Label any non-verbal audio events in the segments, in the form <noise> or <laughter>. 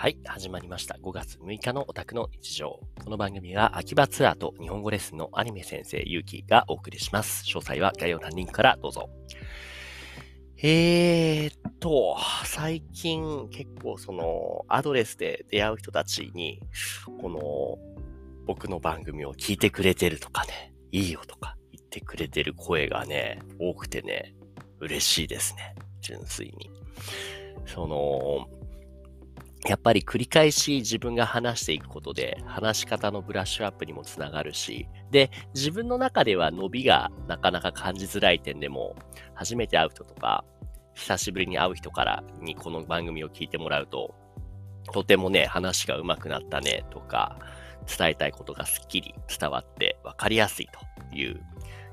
はい、始まりました。5月6日のオタクの日常。この番組は秋葉ツアーと日本語レッスンのアニメ先生ゆうきがお送りします。詳細は概要欄リンクからどうぞ。えーっと、最近結構そのアドレスで出会う人たちに、この僕の番組を聞いてくれてるとかね、いいよとか言ってくれてる声がね、多くてね、嬉しいですね。純粋に。その、やっぱり繰り返し自分が話していくことで、話し方のブラッシュアップにもつながるし、で、自分の中では伸びがなかなか感じづらい点でも、初めて会う人とか、久しぶりに会う人からにこの番組を聞いてもらうと、とてもね、話が上手くなったねとか、伝えたいことがすっきり伝わって分かりやすいという、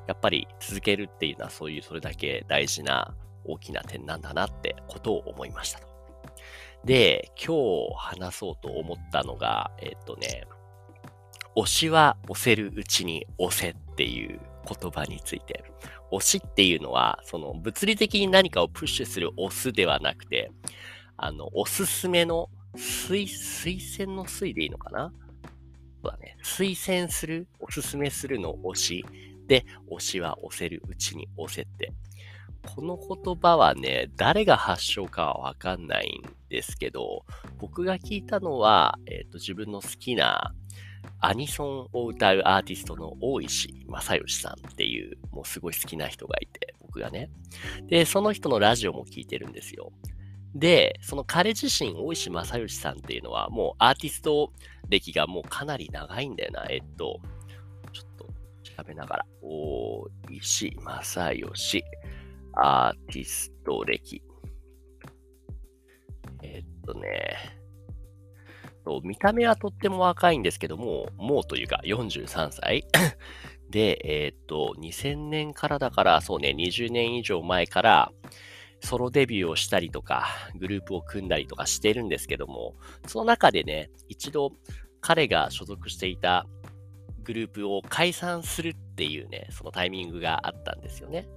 やっぱり続けるっていうのはそういうそれだけ大事な大きな点なんだなってことを思いましたと。で、今日話そうと思ったのが、えっとね、推しは押せるうちに押せっていう言葉について。推しっていうのは、その物理的に何かをプッシュする押すではなくて、あの、おすすめの推、推薦の推でいいのかな？そうだね。推薦する、おすすめするの推し。で、推しは押せるうちに押せって。この言葉はね、誰が発祥かはわかんないんですけど、僕が聞いたのは、えっ、ー、と、自分の好きなアニソンを歌うアーティストの大石正義さんっていう、もうすごい好きな人がいて、僕がね。で、その人のラジオも聞いてるんですよ。で、その彼自身、大石正義さんっていうのは、もうアーティスト歴がもうかなり長いんだよな。えっと、ちょっと調べながら。大石正義。アーティスト歴。え、っとね、見た目はとっても若いんですけども、もうというか43歳 <coughs> で、え、っと、2000年からだから、そうね、20年以上前から、ソロデビューをしたりとか、グループを組んだりとかしてるんですけども、その中でね、一度彼が所属していたグループを解散するっていうね、そのタイミングがあったんですよね。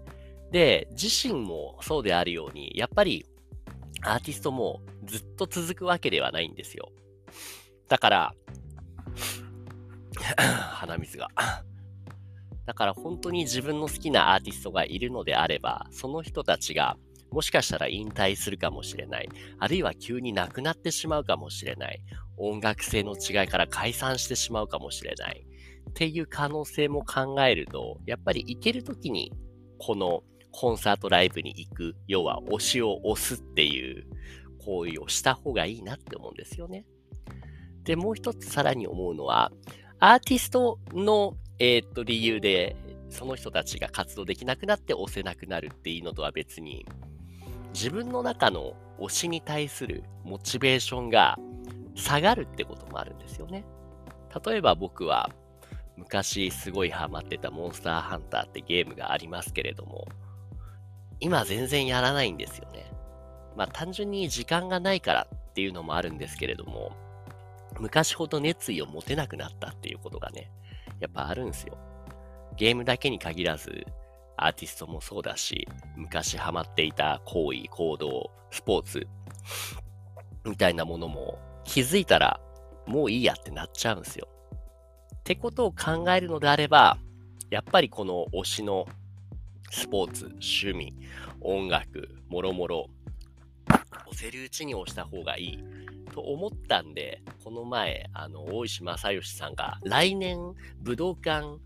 で、自身もそうであるように、やっぱりアーティストもずっと続くわけではないんですよ。だから、<clears throat> 鼻水が。だから本当に自分の好きなアーティストがいるのであれば、その人たちがもしかしたら引退するかもしれない。あるいは急に亡くなってしまうかもしれない。音楽性の違いから解散してしまうかもしれない。っていう可能性も考えると、やっぱり行けるときに、このコンサートライブに行く、要は推しを押すっていう行為をした方がいいなって思うんですよね。で、もう一つさらに思うのは、アーティストの、えー、っと理由で、その人たちが活動できなくなって押せなくなるっていうのとは別に、自分の中の推しに対するモチベーションが下がるってこともあるんですよね。例えば僕は昔すごいハマってたモンスターハンターってゲームがありますけれども、今全然やらないんですよね。まあ単純に時間がないからっていうのもあるんですけれども、昔ほど熱意を持てなくなったっていうことがね、やっぱあるんですよ。ゲームだけに限らず、アーティストもそうだし、昔ハマっていた行為、行動、スポーツ、みたいなものも気づいたらもういいやってなっちゃうんですよ。ってことを考えるのであれば、やっぱりこの推しのスポーツ、趣味、音楽、もろもろ、押せるうちに押した方がいいと思ったんで、この前、あの、大石正義さんが来年武道館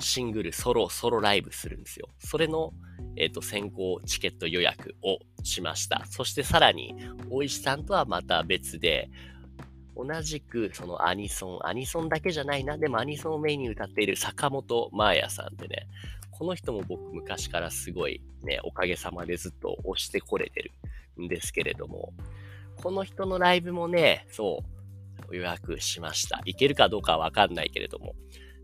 シングルソロ、ソロライブするんですよ。それの、えっ、ー、と、先行チケット予約をしました。そしてさらに、大石さんとはまた別で、同じくそのアニソン、アニソンだけじゃないな、でもアニソンをメインに歌っている坂本真綾さんってね、この人も僕昔からすごいね、おかげさまでずっと推してこれてるんですけれども、この人のライブもね、そう、予約しました。行けるかどうかはわかんないけれども。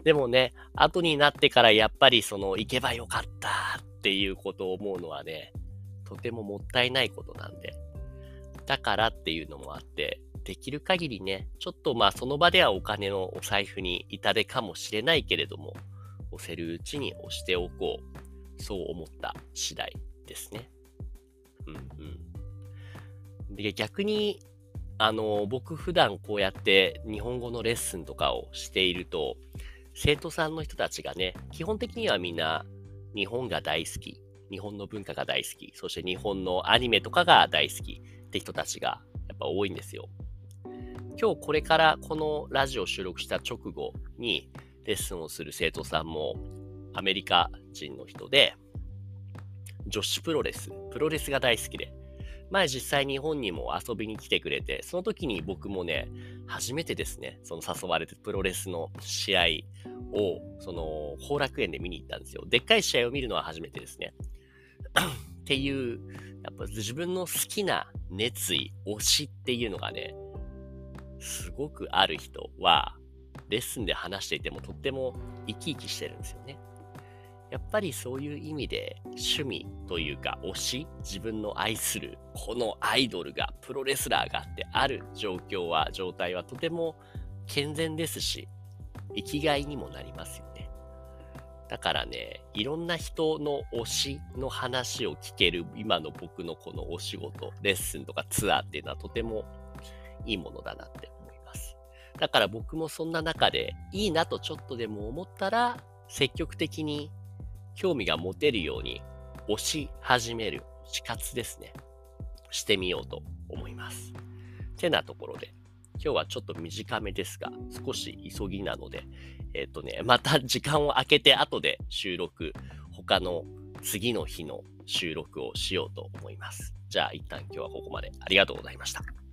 でもね、後になってからやっぱりその、行けばよかったっていうことを思うのはね、とてももったいないことなんで。だからっていうのもあって、できる限りね、ちょっとまあその場ではお金のお財布に痛手かもしれないけれども、押せるうちに押しておこう。そう思った次第ですね。うんうん。で、逆に、あの、僕普段こうやって日本語のレッスンとかをしていると、生徒さんの人たちがね、基本的にはみんな日本が大好き、日本の文化が大好き、そして日本のアニメとかが大好きって人たちがやっぱ多いんですよ。今日これからこのラジオ収録した直後にレッスンをする生徒さんもアメリカ人の人で、女子プロレス、プロレスが大好きで、前実際日本にも遊びに来てくれて、その時に僕もね、初めてですね、その誘われてプロレスの試合を、その、後楽園で見に行ったんですよ。でっかい試合を見るのは初めてですね。<clears throat> っていう、やっぱ自分の好きな熱意、推しっていうのがね、すごくある人は、レッスンで話していてもとっても生き生きしてるんですよね。やっぱりそういう意味で趣味というか推し、自分の愛するこのアイドルが、プロレスラーがってある状況は、状態はとても健全ですし、生きがいにもなりますよね。だからね、いろんな人の推しの話を聞ける今の僕のこのお仕事、レッスンとかツアーっていうのはとてもいいものだなって。だから僕もそんな中でいいなとちょっとでも思ったら積極的に興味が持てるように押し始める死活ですね。してみようと思います。てなところで、今日はちょっと短めですが、少し急ぎなので、えっ、ー、とね、また時間を空けて後で収録、他の次の日の収録をしようと思います。じゃあ一旦今日はここまでありがとうございました。